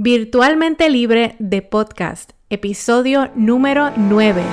Virtualmente Libre de Podcast, episodio número 9.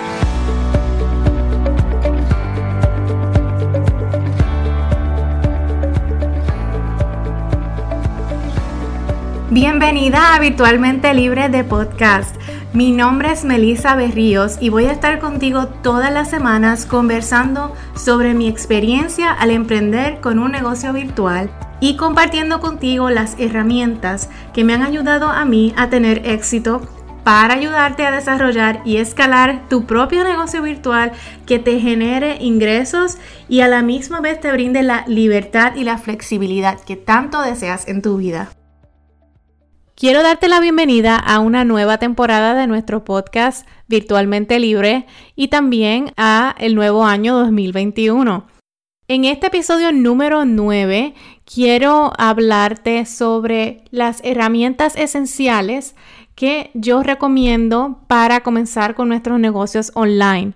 Bienvenida a Virtualmente Libre de Podcast. Mi nombre es Melissa Berríos y voy a estar contigo todas las semanas conversando sobre mi experiencia al emprender con un negocio virtual y compartiendo contigo las herramientas que me han ayudado a mí a tener éxito para ayudarte a desarrollar y escalar tu propio negocio virtual que te genere ingresos y a la misma vez te brinde la libertad y la flexibilidad que tanto deseas en tu vida. Quiero darte la bienvenida a una nueva temporada de nuestro podcast Virtualmente Libre y también a el nuevo año 2021. En este episodio número 9 quiero hablarte sobre las herramientas esenciales que yo recomiendo para comenzar con nuestros negocios online.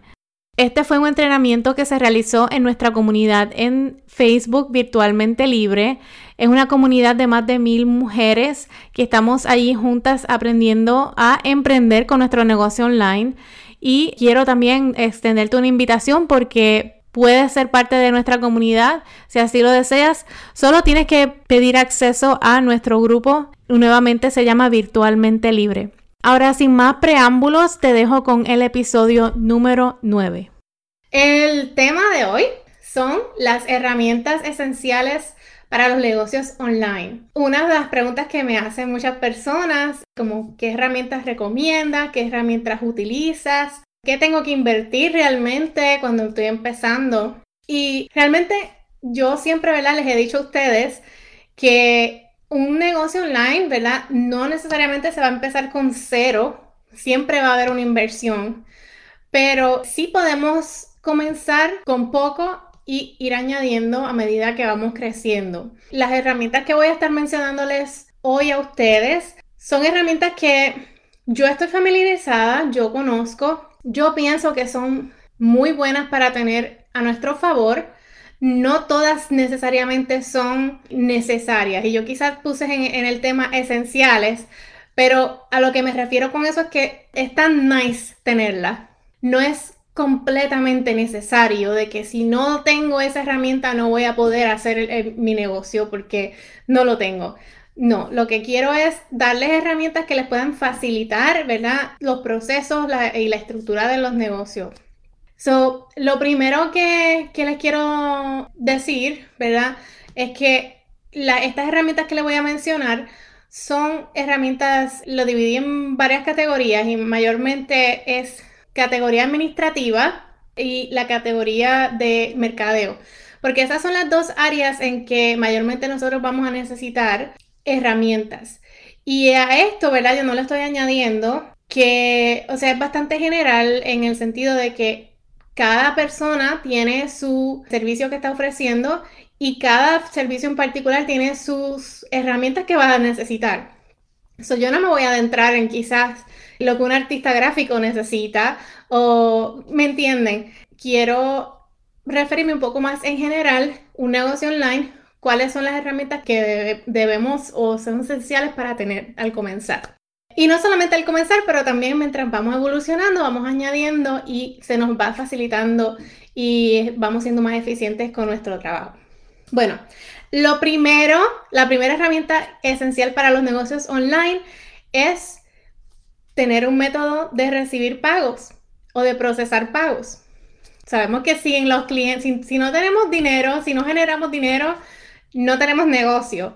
Este fue un entrenamiento que se realizó en nuestra comunidad en Facebook Virtualmente Libre. Es una comunidad de más de mil mujeres que estamos allí juntas aprendiendo a emprender con nuestro negocio online. Y quiero también extenderte una invitación porque puedes ser parte de nuestra comunidad si así lo deseas. Solo tienes que pedir acceso a nuestro grupo. Nuevamente se llama Virtualmente Libre. Ahora, sin más preámbulos, te dejo con el episodio número 9. El tema de hoy son las herramientas esenciales para los negocios online. Una de las preguntas que me hacen muchas personas, como qué herramientas recomiendas, qué herramientas utilizas, qué tengo que invertir realmente cuando estoy empezando. Y realmente yo siempre, ¿verdad? Les he dicho a ustedes que un negocio online, ¿verdad? No necesariamente se va a empezar con cero, siempre va a haber una inversión, pero sí podemos comenzar con poco y ir añadiendo a medida que vamos creciendo. Las herramientas que voy a estar mencionándoles hoy a ustedes son herramientas que yo estoy familiarizada, yo conozco, yo pienso que son muy buenas para tener a nuestro favor. No todas necesariamente son necesarias y yo quizás puse en, el tema esenciales, pero a lo que me refiero con eso es que es tan nice tenerla. No es completamente necesario de que si no tengo esa herramienta no voy a poder hacer mi negocio porque no lo tengo. No, lo que quiero es darles herramientas que les puedan facilitar, ¿verdad? Los procesos y la estructura de los negocios. So, lo primero que, les quiero decir, ¿verdad? Es que estas herramientas que les voy a mencionar son herramientas, lo dividí en varias categorías y mayormente es categoría administrativa y la categoría de mercadeo. Porque esas son las dos áreas en que mayormente nosotros vamos a necesitar herramientas. Y a esto, ¿verdad? Yo no le estoy añadiendo que, o sea, es bastante general en el sentido de que cada persona tiene su servicio que está ofreciendo y cada servicio en particular tiene sus herramientas que va a necesitar. So, yo no me voy a adentrar en quizás lo que un artista gráfico necesita o, ¿me entienden? Quiero referirme un poco más en general, un negocio online cuáles son las herramientas que debemos o son esenciales para tener al comenzar. Y no solamente al comenzar, pero también mientras vamos evolucionando, vamos añadiendo y se nos va facilitando y vamos siendo más eficientes con nuestro trabajo. Bueno, lo primero, la primera herramienta esencial para los negocios online es tener un método de recibir pagos o de procesar pagos. Sabemos que si en los clientes, si no tenemos dinero, si no generamos dinero, no tenemos negocio.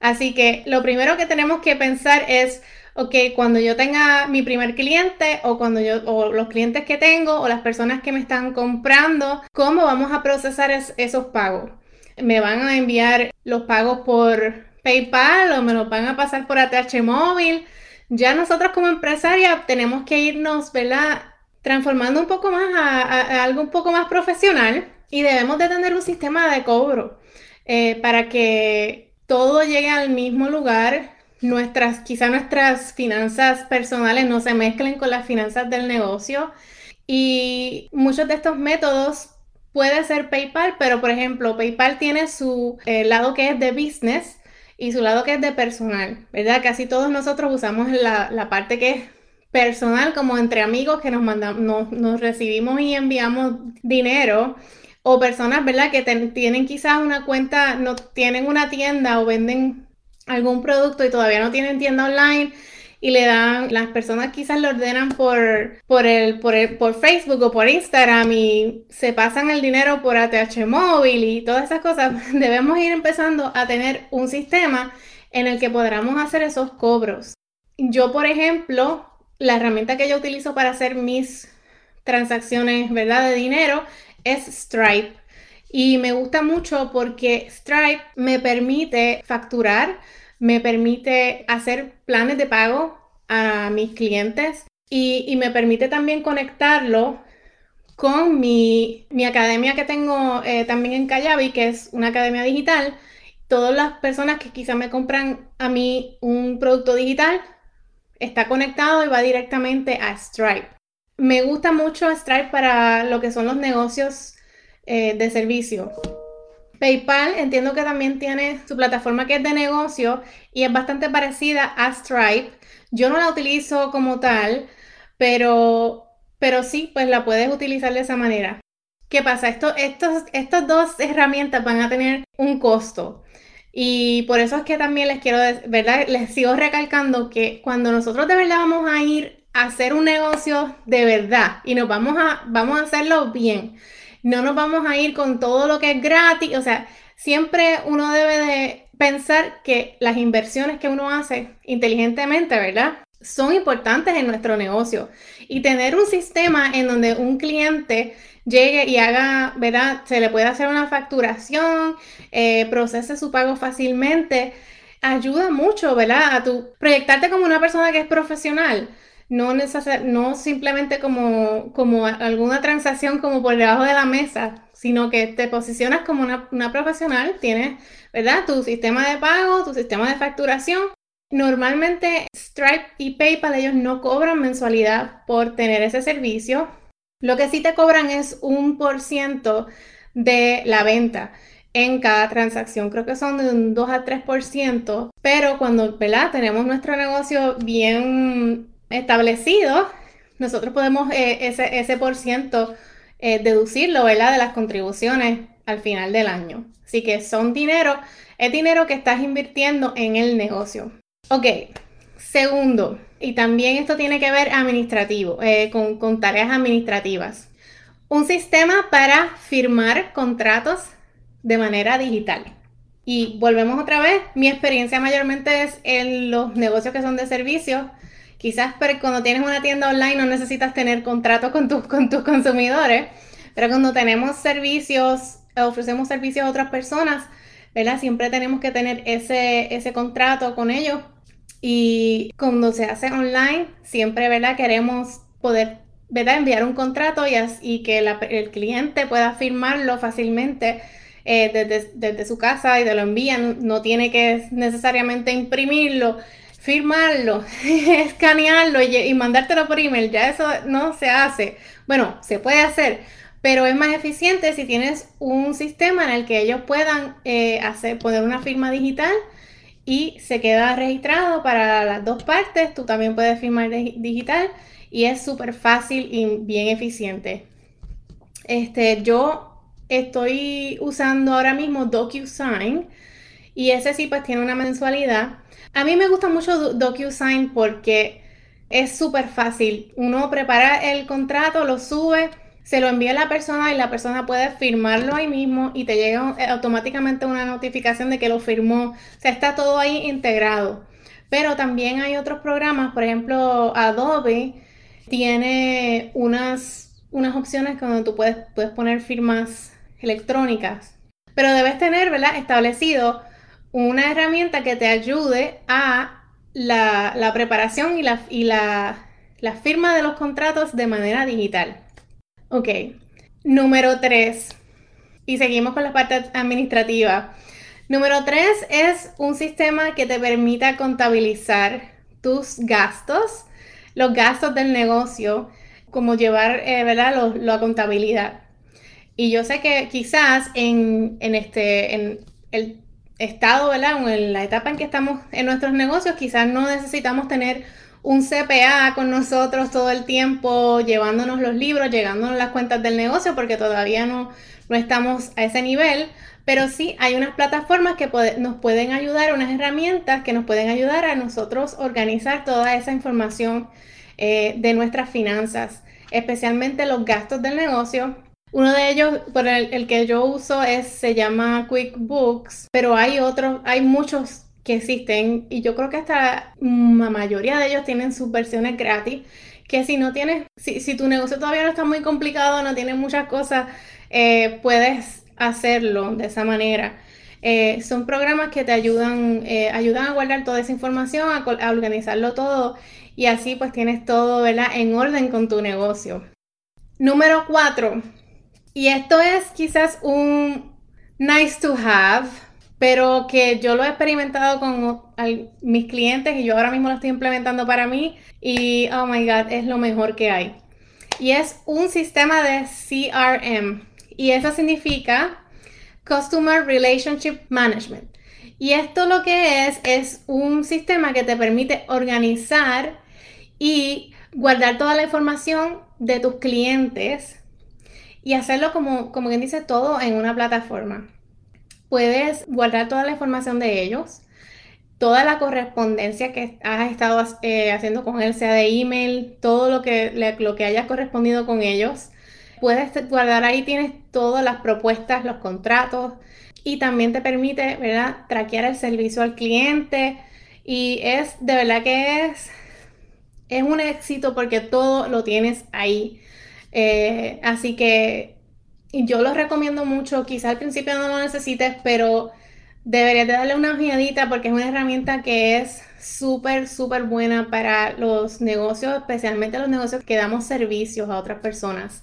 Así que lo primero que tenemos que pensar es, ok, cuando yo tenga mi primer cliente o cuando yo, o los clientes que tengo o las personas que me están comprando, ¿cómo vamos a procesar esos pagos? ¿Me van a enviar los pagos por PayPal o me los van a pasar por ATH móvil? Ya nosotros como empresaria tenemos que irnos, ¿verdad? Transformando un poco más a algo un poco más profesional y debemos de tener un sistema de cobro. Eh, para que todo llegue al mismo lugar, nuestras, quizá nuestras finanzas personales no se mezclen con las finanzas del negocio. Y muchos de estos métodos puede ser PayPal, pero por ejemplo, PayPal tiene su eh, lado que es de business y su lado que es de personal, ¿verdad? Casi todos nosotros usamos la, parte que es personal, como entre amigos que nos mandamos, nos, recibimos y enviamos dinero, o personas, ¿verdad? Que tienen quizás una cuenta, no tienen una tienda o venden algún producto y todavía no tienen tienda online y le dan, las personas quizás lo ordenan por, por, el, por, el, por Facebook o por Instagram y se pasan el dinero por ATH móvil y todas esas cosas, debemos ir empezando a tener un sistema en el que podamos hacer esos cobros. Yo, por ejemplo, la herramienta que yo utilizo para hacer mis transacciones, ¿verdad? De dinero es Stripe. Y me gusta mucho porque Stripe me permite facturar me permite hacer planes de pago a mis clientes y, me permite también conectarlo con mi, academia que tengo eh, también en Callavi, que es una academia digital. Todas las personas que quizá me compran a mí un producto digital está conectado y va directamente a Stripe. Me gusta mucho Stripe para lo que son los negocios eh, de servicio. PayPal entiendo que también tiene su plataforma que es de negocio y es bastante parecida a Stripe. Yo no la utilizo como tal, pero, pero sí, pues la puedes utilizar de esa manera. ¿Qué pasa? Esto, estos, estas dos herramientas van a tener un costo. Y por eso es que también les quiero, ¿verdad? Les sigo recalcando que cuando nosotros de verdad vamos a ir hacer un negocio de verdad y nos vamos a, vamos a hacerlo bien no nos vamos a ir con todo lo que es gratis, o sea, siempre uno debe de pensar que las inversiones que uno hace inteligentemente, ¿verdad? Son importantes en nuestro negocio. Y tener un sistema en donde un cliente llegue y haga, ¿verdad? Se le puede hacer una facturación, eh, procese su pago fácilmente, ayuda mucho, ¿verdad? A tu proyectarte como una persona que es profesional no, no simplemente como, como alguna transacción como por debajo de la mesa, sino que te posicionas como una, una profesional, tienes, ¿verdad? Tu sistema de pago, tu sistema de facturación. Normalmente Stripe y PayPal ellos no cobran mensualidad por tener ese servicio. Lo que sí te cobran es un por ciento de la venta en cada transacción. Creo que son de un 2 a 3%, pero cuando ¿verdad? tenemos nuestro negocio bien establecido, nosotros podemos eh, ese, ese por ciento eh, deducirlo, ¿verdad? De las contribuciones al final del año. Así que son dinero, es dinero que estás invirtiendo en el negocio. Ok, segundo, y también esto tiene que ver administrativo, eh, con, con tareas administrativas. Un sistema para firmar contratos de manera digital. Y volvemos otra vez, mi experiencia mayormente es en los negocios que son de servicios, Quizás cuando tienes una tienda online no necesitas tener contrato con, tus con tus consumidores, pero cuando tenemos servicios, ofrecemos servicios a otras personas, ¿verdad? Siempre tenemos que tener ese, ese contrato con ellos. Y cuando se hace online, siempre, ¿verdad? Queremos poder, ¿verdad? Enviar un contrato y, y que el cliente pueda firmarlo fácilmente. Eh, desde, desde, su casa y te lo envían, no tiene que necesariamente imprimirlo firmarlo, escanearlo y, mandártelo por email, ya eso no se hace. Bueno, se puede hacer, pero es más eficiente si tienes un sistema en el que ellos puedan eh, hacer, poner una firma digital y se queda registrado para las dos partes. Tú también puedes firmar digital y es súper fácil y bien eficiente. Este, yo estoy usando ahora mismo DocuSign y ese sí pues tiene una mensualidad. A mí me gusta mucho DocuSign porque es súper fácil. Uno prepara el contrato, lo sube, se lo envía a la persona y la persona puede firmarlo ahí mismo y te llega automáticamente una notificación de que lo firmó. O sea, está todo ahí integrado. Pero también hay otros programas, por ejemplo, Adobe tiene unas, unas opciones donde tú puedes, puedes poner firmas electrónicas. Pero debes tener, ¿verdad? Establecido una herramienta que te ayude a la, preparación y, la, y la, firma de los contratos de manera digital. Ok, número 3. Y seguimos con la parte administrativa. Número 3 es un sistema que te permita contabilizar tus gastos, los gastos del negocio, como llevar eh, ¿verdad? la contabilidad. Y yo sé que quizás en, en este, en el estado, ¿verdad? En la etapa en que estamos en nuestros negocios, quizás no necesitamos tener un CPA con nosotros todo el tiempo, llevándonos los libros, llegándonos las cuentas del negocio, porque todavía no, no estamos a ese nivel. Pero sí hay unas plataformas que nos pueden ayudar, unas herramientas que nos pueden ayudar a nosotros organizar toda esa información eh, de nuestras finanzas, especialmente los gastos del negocio. Uno de ellos, por el, que yo uso, es, se llama QuickBooks, pero hay otros, hay muchos que existen y yo creo que hasta la mayoría de ellos tienen sus versiones gratis que si no tienes, si, tu negocio todavía no está muy complicado, no tiene muchas cosas, eh, puedes hacerlo de esa manera. Eh, son programas que te ayudan, eh, ayudan a guardar toda esa información, a, organizarlo todo y así pues tienes todo en orden con tu negocio. Número cuatro, y esto es quizás un nice to have, pero que yo lo he experimentado con mis clientes y yo ahora mismo lo estoy implementando para mí y oh my god, es lo mejor que hay. Y es un sistema de CRM. Y eso significa Customer Relationship Management. Y esto lo que es es un sistema que te permite organizar y guardar toda la información de tus clientes y hacerlo como, como quien dice todo en una plataforma. Puedes guardar toda la información de ellos, toda la correspondencia que has estado eh, haciendo con él, sea de email, todo lo que, lo que hayas correspondido con ellos. Puedes guardar ahí, tienes todas las propuestas, los contratos y también te permite, ¿verdad?, traquear el servicio al cliente y es, de verdad que es, es un éxito porque todo lo tienes ahí. Eh, así que yo lo recomiendo mucho, quizá al principio no lo necesites, pero deberías de darle una ojeadita porque es una herramienta que es súper, súper buena para los negocios, especialmente los negocios que damos servicios a otras personas.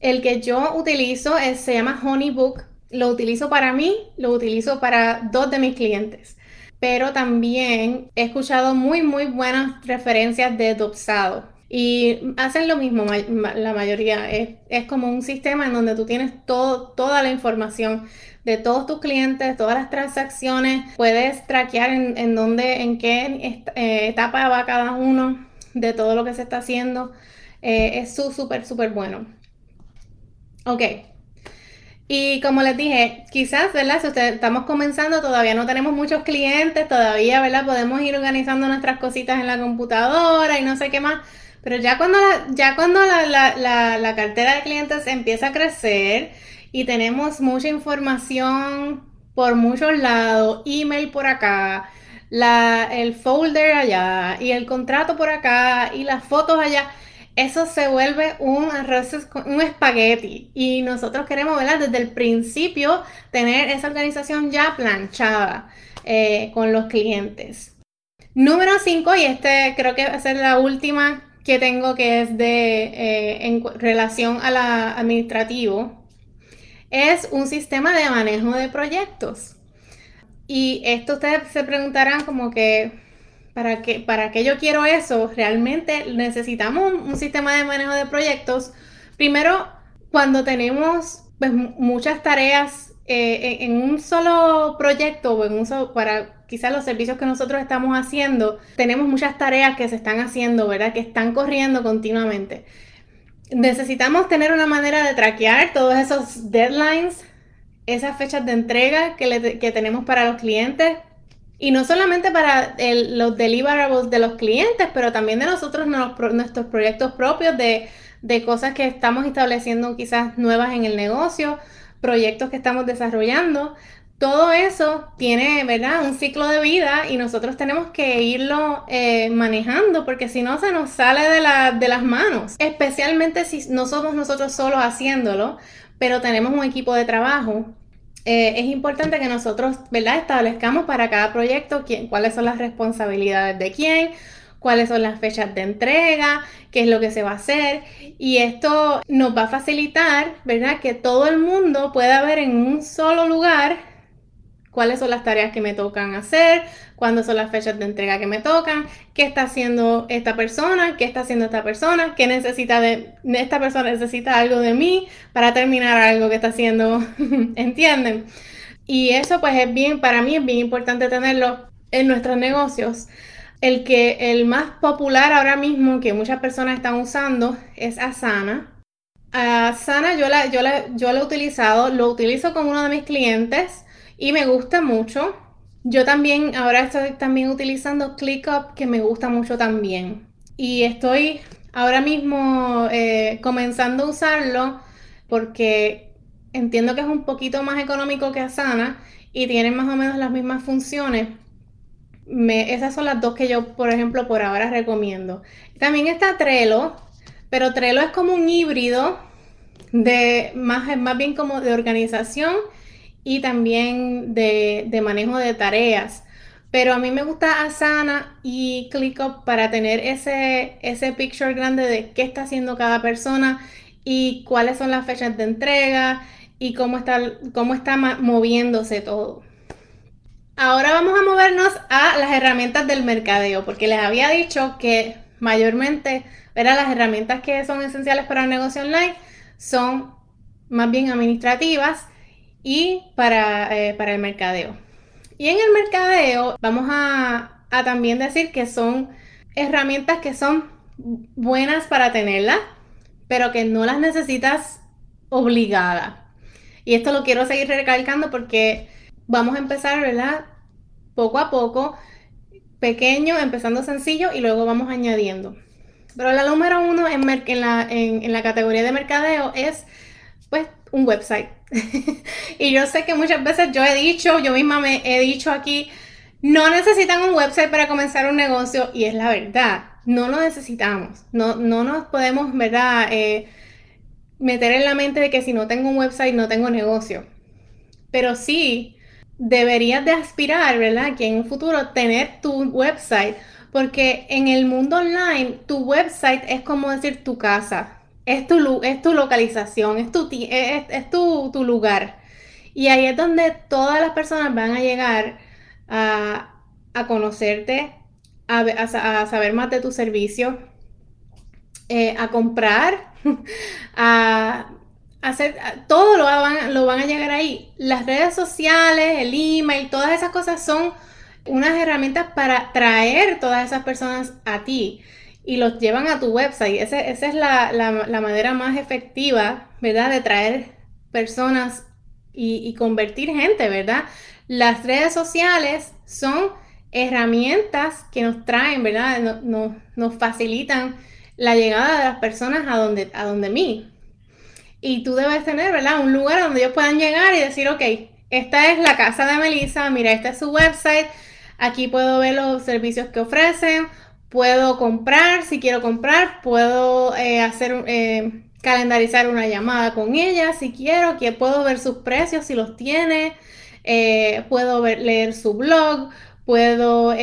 El que yo utilizo es, se llama Honeybook. Lo utilizo para mí, lo utilizo para dos de mis clientes. Pero también he escuchado muy, muy buenas referencias de Dopsado. Y hacen lo mismo la mayoría. Es, como un sistema en donde tú tienes todo, toda la información de todos tus clientes, todas las transacciones. Puedes traquear en, en dónde, en qué eh, etapa va cada uno de todo lo que se está haciendo. Eh, es súper, súper bueno. Ok. Y como les dije, quizás, ¿verdad? Si ustedes estamos comenzando, todavía no tenemos muchos clientes, todavía, ¿verdad? Podemos ir organizando nuestras cositas en la computadora y no sé qué más. Pero ya cuando la, ya cuando la, cartera de clientes empieza a crecer y tenemos mucha información por muchos lados, email por acá, la, el folder allá y el contrato por acá y las fotos allá, eso se vuelve un arroz, un espagueti. Y nosotros queremos, ¿verdad? Desde el principio tener esa organización ya planchada eh, con los clientes. Número 5, y este creo que va a ser la última que tengo que es de eh, en relación a la administrativo, es un sistema de manejo de proyectos. Y esto ustedes se preguntarán como que, ¿Para qué, ¿Para qué yo quiero eso? Realmente necesitamos un, sistema de manejo de proyectos. Primero, cuando tenemos pues, muchas tareas eh, en, un solo proyecto o en un solo, para quizás los servicios que nosotros estamos haciendo, tenemos muchas tareas que se están haciendo, ¿verdad? Que están corriendo continuamente. Necesitamos tener una manera de traquear todos esos deadlines, esas fechas de entrega que, tenemos para los clientes, y no solamente para los deliverables de los clientes, pero también de nosotros, nuestros proyectos propios de, cosas que estamos estableciendo quizás nuevas en el negocio, proyectos que estamos desarrollando. Todo eso tiene, ¿verdad? Un ciclo de vida y nosotros tenemos que irlo eh, manejando porque si no se nos sale de, de las manos. Especialmente si no somos nosotros solos haciéndolo, pero tenemos un equipo de trabajo eh, es importante que nosotros, ¿verdad? Establezcamos para cada proyecto quién, cuáles son las responsabilidades de quién, cuáles son las fechas de entrega, qué es lo que se va a hacer. Y esto nos va a facilitar, ¿verdad? Que todo el mundo pueda ver en un solo lugar cuáles son las tareas que me tocan hacer, cuándo son las fechas de entrega que me tocan, qué está haciendo esta persona, qué está haciendo esta persona, qué necesita de esta persona necesita algo de mí para terminar algo que está haciendo, ¿entienden? Y eso pues es bien, para mí es bien importante tenerlo en nuestros negocios. El que el más popular ahora mismo que muchas personas están usando es Asana. Asana yo la, yo la, yo lo he utilizado, lo utilizo con uno de mis clientes y me gusta mucho. Yo también ahora estoy también utilizando ClickUp que me gusta mucho también. Y estoy ahora mismo eh, comenzando a usarlo porque entiendo que es un poquito más económico que Asana y tiene más o menos las mismas funciones. esas son las dos que yo, por ejemplo, por ahora recomiendo. También está Trello, pero Trello es como un híbrido de más, más bien como de organización y también de, manejo de tareas. Pero a mí me gusta Asana y ClickUp para tener ese, ese picture grande de qué está haciendo cada persona y cuáles son las fechas de entrega y cómo está, cómo está moviéndose todo. Ahora vamos a movernos a las herramientas del mercadeo, porque les había dicho que mayormente ¿verdad? las herramientas que son esenciales para el negocio online son más bien administrativas y para, eh, para el mercadeo. Y en el mercadeo vamos a, también decir que son herramientas que son buenas para tenerlas, pero que no las necesitas obligada. Y esto lo quiero seguir recalcando porque vamos a empezar, ¿verdad? Poco a poco, pequeño, empezando sencillo y luego vamos añadiendo. Pero la número uno en, la, en la categoría de mercadeo es, pues, un website. y yo sé que muchas veces yo he dicho, yo misma me he dicho aquí, no necesitan un website para comenzar un negocio y es la verdad, no lo necesitamos, no, no nos podemos, ¿verdad? Eh, meter en la mente de que si no tengo un website no tengo negocio. Pero sí, deberías de aspirar, ¿verdad? Que en un futuro tener tu website, porque en el mundo online tu website es como decir tu casa es tu, es tu localización, es, tu, es, tu, lugar. Y ahí es donde todas las personas van a llegar a, conocerte, a, saber más de tu servicio, eh, a comprar, a hacer, todo lo van, lo van a llegar ahí. Las redes sociales, el email, todas esas cosas son unas herramientas para traer todas esas personas a ti y los llevan a tu website. esa es la, manera más efectiva, ¿verdad? De traer personas y, convertir gente, ¿verdad? Las redes sociales son herramientas que nos traen, ¿verdad? nos facilitan la llegada de las personas a donde, a donde mí. Y tú debes tener, ¿verdad? Un lugar donde ellos puedan llegar y decir, ok, esta es la casa de Melissa, mira, este es su website, aquí puedo ver los servicios que ofrecen, Puedo comprar, si quiero comprar, puedo eh, hacer, eh, calendarizar una llamada con ella si quiero, que puedo ver sus precios si los tiene, eh, puedo leer su blog, puedo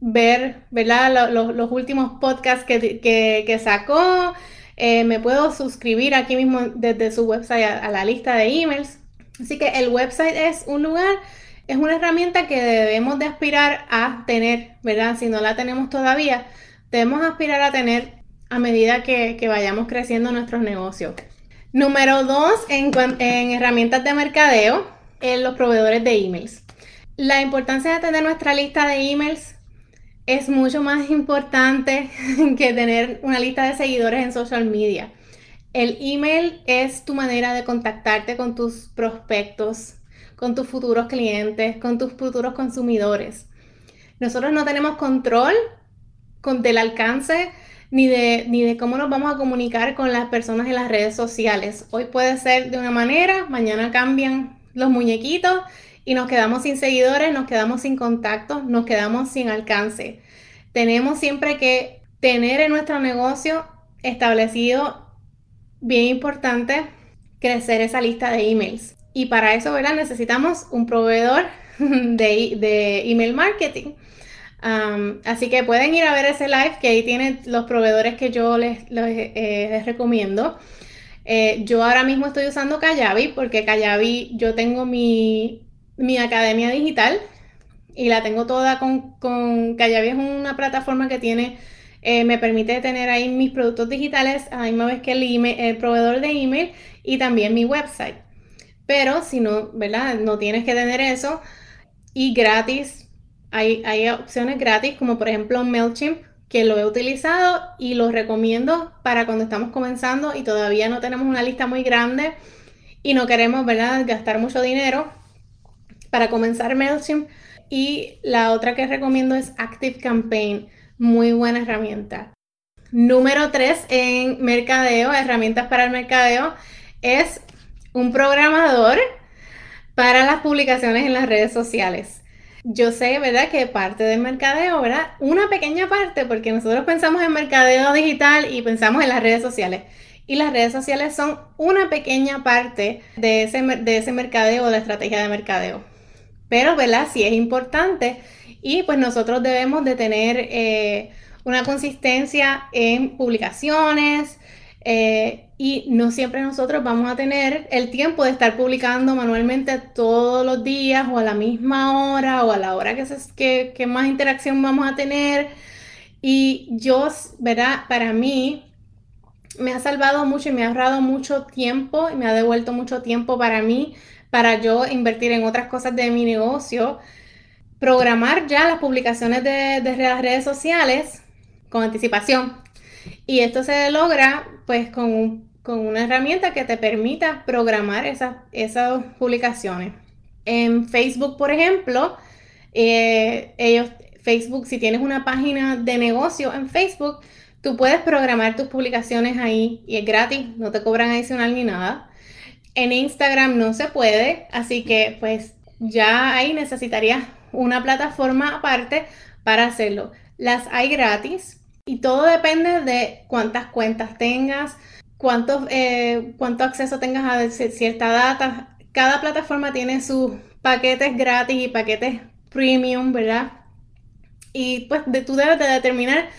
ver ¿verdad? Los, últimos podcasts que, sacó, me puedo suscribir aquí mismo desde su website a la lista de emails. Así que el website es un lugar es una herramienta que debemos de aspirar a tener, ¿verdad? Si no la tenemos todavía, debemos aspirar a tener a medida que, vayamos creciendo nuestros negocios. Número dos, en, herramientas de mercadeo, en los proveedores de emails. La importancia de tener nuestra lista de emails es mucho más importante que tener una lista de seguidores en social media. El email es tu manera de contactarte con tus prospectos, con tus futuros clientes, con tus futuros consumidores. Nosotros no tenemos control con, del alcance ni de, ni de cómo nos vamos a comunicar con las personas en las redes sociales. Hoy puede ser de una manera, mañana cambian los muñequitos y nos quedamos sin seguidores, nos quedamos sin contactos, nos quedamos sin alcance. Tenemos siempre que tener en nuestro negocio establecido, bien importante, crecer esa lista de emails. Y para eso, ¿verdad? Necesitamos un proveedor de, email marketing. así que pueden ir a ver ese live que ahí tienen los proveedores que yo les, eh, recomiendo. Eh, yo ahora mismo estoy usando Kayabi porque Kayabi yo tengo mi, academia digital y la tengo toda con, con Kayabi es una plataforma que tiene eh, me permite tener ahí mis productos digitales a la misma vez que el proveedor de email y también mi website. Pero si no, ¿verdad? No tienes que tener eso. Y gratis, hay, hay opciones gratis, como por ejemplo MailChimp, que lo he utilizado y lo recomiendo para cuando estamos comenzando y todavía no tenemos una lista muy grande y no queremos, ¿verdad?, gastar mucho dinero para comenzar MailChimp. Y la otra que recomiendo es Active Campaign, muy buena herramienta. Número 3 en mercadeo, herramientas para el mercadeo, es un programador para las publicaciones en las redes sociales. Yo sé, ¿verdad? Que parte del mercadeo, ¿verdad? Una pequeña parte, porque nosotros pensamos en mercadeo digital y pensamos en las redes sociales. Y las redes sociales son una pequeña parte de ese, de ese mercadeo, de la estrategia de mercadeo. Pero, ¿verdad? Sí es importante y pues nosotros debemos de tener eh, una consistencia en publicaciones eh, y no siempre nosotros vamos a tener el tiempo de estar publicando manualmente todos los días o a la misma hora o a la hora que, que, que más interacción vamos a tener. Y yo, ¿verdad? Para mí me ha salvado mucho y me ha ahorrado mucho tiempo y me ha devuelto mucho tiempo para mí para yo invertir en otras cosas de mi negocio, programar ya las publicaciones de, las redes sociales con anticipación. Y esto se logra pues con, una herramienta que te permita programar esas, esas publicaciones. En Facebook, por ejemplo, eh, ellos, Facebook, si tienes una página de negocio en Facebook, tú puedes programar tus publicaciones ahí y es gratis, no te cobran adicional ni nada. En Instagram no se puede, así que pues ya ahí necesitarías una plataforma aparte para hacerlo. Las hay gratis y todo depende de cuántas cuentas tengas, cuánto, eh, cuánto acceso tengas a cierta data. Cada plataforma tiene sus paquetes gratis y paquetes premium, ¿verdad? Y pues de, tú debes de determinar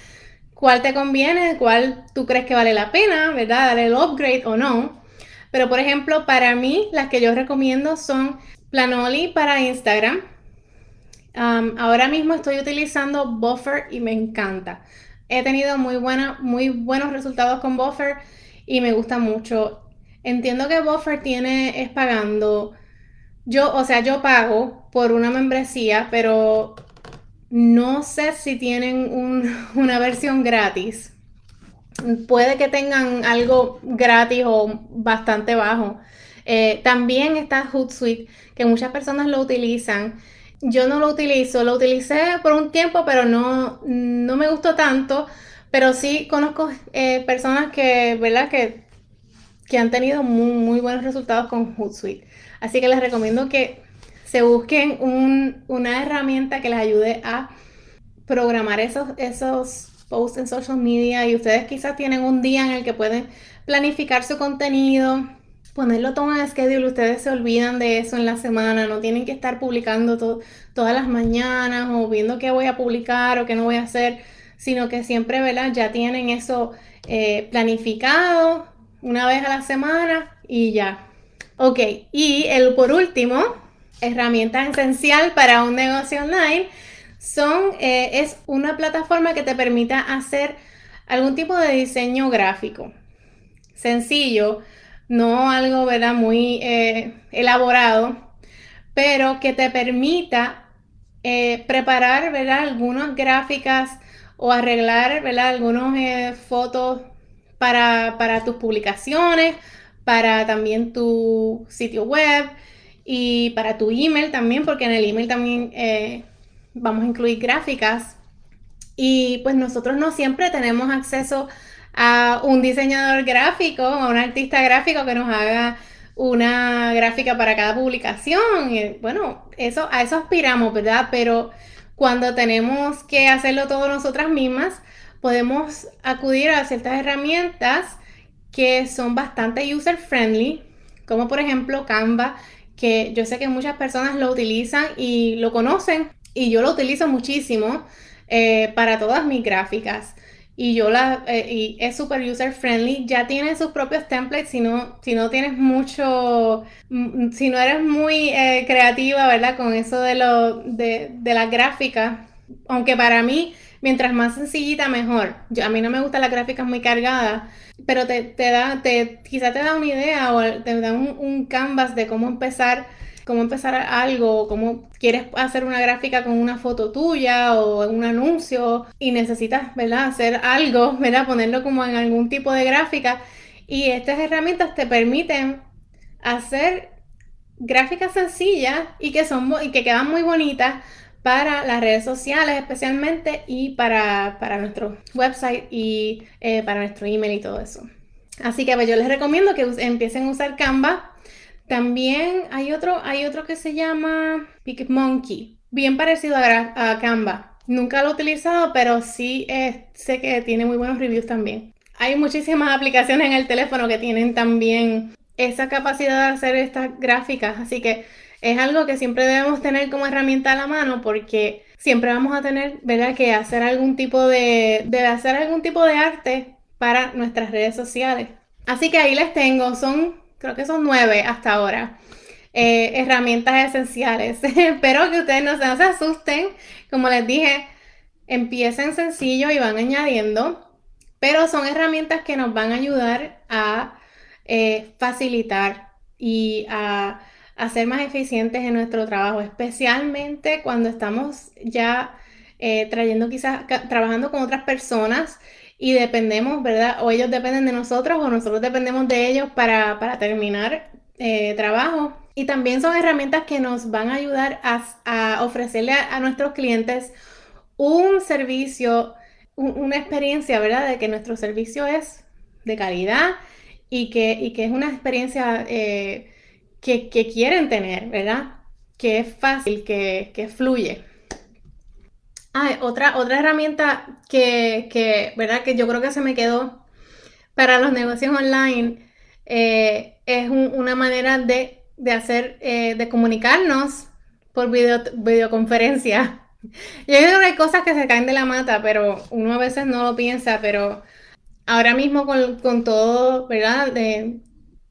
cuál te conviene, cuál tú crees que vale la pena, ¿verdad? Dar el upgrade o no. Pero por ejemplo, para mí, las que yo recomiendo son Planoli para Instagram. ahora mismo estoy utilizando Buffer y me encanta. He tenido muy, buena, muy buenos resultados con Buffer y me gusta mucho. Entiendo que Buffer tiene, es pagando. Yo, o sea, yo pago por una membresía, pero no sé si tienen una versión gratis puede que tengan algo gratis o bastante bajo. Eh, también está Hootsuite, que muchas personas lo utilizan. Yo no lo utilizo, lo utilicé por un tiempo, pero no, no me gustó tanto. Pero sí conozco eh, personas que, ¿verdad? Que, que han tenido muy, buenos resultados con Hootsuite. Así que les recomiendo que se busquen una herramienta que les ayude a programar esos, esos posts en social media y ustedes quizás tienen un día en el que pueden planificar su contenido, ponerlo todo en schedule, ustedes se olvidan de eso en la semana, no tienen que estar publicando todas las mañanas o viendo qué voy a publicar o qué no voy a hacer, sino que siempre, ¿verdad? Ya tienen eso eh, planificado una vez a la semana y ya. Ok, y el por último, herramienta esencial para un negocio online son, eh, es una plataforma que te permita hacer algún tipo de diseño gráfico. Sencillo, no algo ¿verdad? muy eh, elaborado, pero que te permita preparar ¿verdad? algunas gráficas o arreglar ¿verdad? algunas fotos para, para tus publicaciones, para también tu sitio web y para tu email también, porque en el email también vamos a incluir gráficas y pues nosotros no siempre tenemos acceso a un diseñador gráfico, a un artista gráfico que nos haga una gráfica para cada publicación. bueno, eso, a eso aspiramos, ¿verdad? Pero cuando tenemos que hacerlo todo nosotras mismas, podemos acudir a ciertas herramientas que son bastante user friendly, como por ejemplo Canva, que yo sé que muchas personas lo utilizan y lo conocen, y yo lo utilizo muchísimo eh, para todas mis gráficas. Y yo la eh, y es super user friendly. Ya tiene sus propios templates. Si no, si no tienes mucho, mm, si no eres muy eh, creativa, ¿verdad? Con eso de lo de, de las gráficas. Aunque para mí mientras más sencillita, mejor. A mí no me gustan las gráficas muy cargadas, pero te, te da, te, quizá te da una idea o te da un, un canvas de cómo empezar cómo empezar algo, cómo quieres hacer una gráfica con una foto tuya o un anuncio y necesitas, ¿verdad? Hacer algo, ¿verdad? Ponerlo como en algún tipo de gráfica. Y estas herramientas te permiten hacer gráficas sencillas y que, son, y que quedan muy bonitas para las redes sociales especialmente y para, nuestro website y eh, para nuestro email y todo eso. Así que pues, yo les recomiendo que empiecen a usar Canva también hay otro, hay otro que se llama PicMonkey, bien parecido a, Canva. Nunca lo he utilizado, pero sí eh, sé que tiene muy buenos reviews también. Hay muchísimas aplicaciones en el teléfono que tienen también esa capacidad de hacer estas gráficas, así que es algo que siempre debemos tener como herramienta a la mano porque siempre vamos a tener, ¿verdad?, que hacer algún tipo de, de hacer algún tipo de arte para nuestras redes sociales. Así que ahí les tengo, son creo que son nueve hasta ahora. Eh, herramientas esenciales. Espero que ustedes no se, asusten. Como les dije, empiecen sencillo y van añadiendo. Pero son herramientas que nos van a ayudar a eh, facilitar y a, a, ser más eficientes en nuestro trabajo, especialmente cuando estamos ya eh, trayendo quizás, trabajando con otras personas y dependemos, ¿verdad? O ellos dependen de nosotros o nosotros dependemos de ellos para, terminar eh, trabajo. Y también son herramientas que nos van a ayudar a, ofrecerle a, nuestros clientes un servicio, una experiencia, ¿verdad? De que nuestro servicio es de calidad y que, que es una experiencia eh, que, quieren tener, ¿verdad? Que es fácil, que, que fluye otra, otra herramienta que, ¿verdad? que yo creo que se me quedó para los negocios online eh, es una manera de, hacer, eh, de comunicarnos por video, videoconferencia. Yo creo que hay cosas que se caen de la mata, pero uno a veces no lo piensa, pero ahora mismo con, todo, ¿verdad? De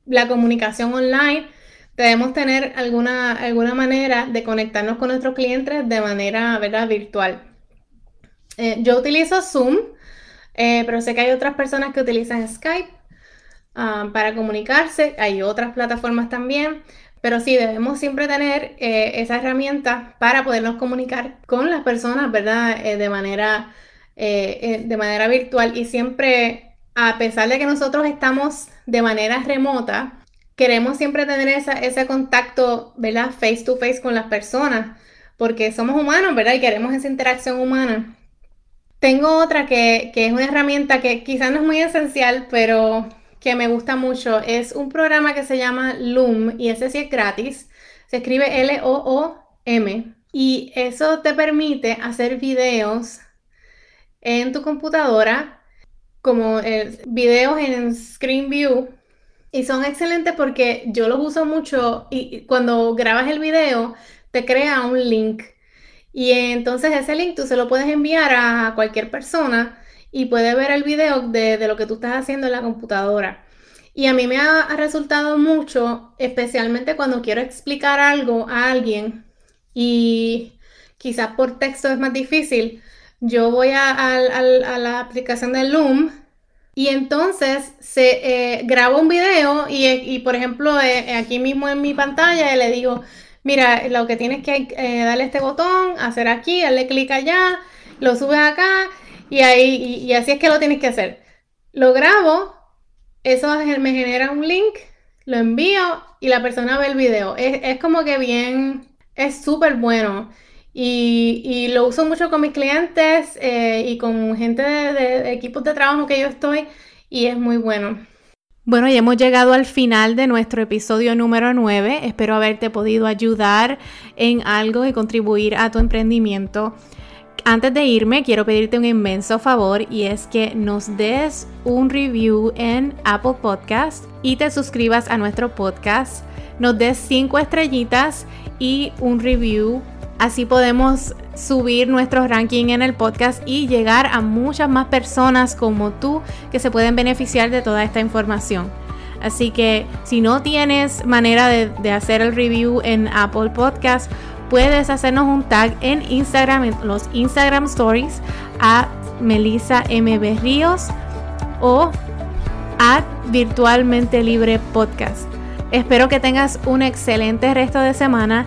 la comunicación online, debemos tener alguna, alguna manera de conectarnos con nuestros clientes de manera, ¿verdad? Virtual. Eh, yo utilizo Zoom, eh, pero sé que hay otras personas que utilizan Skype ah, para comunicarse. Hay otras plataformas también. Pero sí, debemos siempre tener eh, esa herramienta para podernos comunicar con las personas, ¿verdad? de, manera, de manera virtual. Y siempre, a pesar de que nosotros estamos de manera remota, queremos siempre tener ese contacto, ¿verdad? Face to face con las personas, porque somos humanos, ¿verdad? Y queremos esa interacción humana. Tengo otra que, es una herramienta que quizás no es muy esencial, pero que me gusta mucho. Es un programa que se llama Loom y ese sí es gratis. Se escribe L-O-O-M. Y eso te permite hacer videos en tu computadora, como eh, videos en Screen View. Y son excelentes porque yo los uso mucho y cuando grabas el video te crea un link y entonces ese link tú se lo puedes enviar a cualquier persona y puede ver el video de, lo que tú estás haciendo en la computadora. Y a mí me ha, resultado mucho, especialmente cuando quiero explicar algo a alguien y quizás por texto es más difícil. Yo voy a, la aplicación de Loom y entonces se eh, grabo un video y, por ejemplo eh, aquí mismo en mi pantalla le digo, mira, lo que tienes que eh, darle este botón, hacer aquí, darle clic allá, lo subes acá y ahí, y, así es que lo tienes que hacer. Lo grabo, eso me genera un link, lo envío y la persona ve el video. Es, como que bien, es súper bueno. Y, lo uso mucho con mis clientes eh, y con gente de equipos de trabajo que yo estoy y es muy bueno. Bueno, y hemos llegado al final de nuestro episodio número 9. Espero haberte podido ayudar en algo y contribuir a tu emprendimiento. Antes de irme, quiero pedirte un inmenso favor y es que nos des un review en Apple Podcast y te suscribas a nuestro podcast. Nos des cinco estrellitas y un review Así podemos subir nuestro ranking en el podcast y llegar a muchas más personas como tú que se pueden beneficiar de toda esta información. Así que si no tienes manera de, hacer el review en Apple Podcast, puedes hacernos un tag en Instagram, en los Instagram Stories, a Melissa M. Ríos o a Virtualmente Libre Podcast. Espero que tengas un excelente resto de semana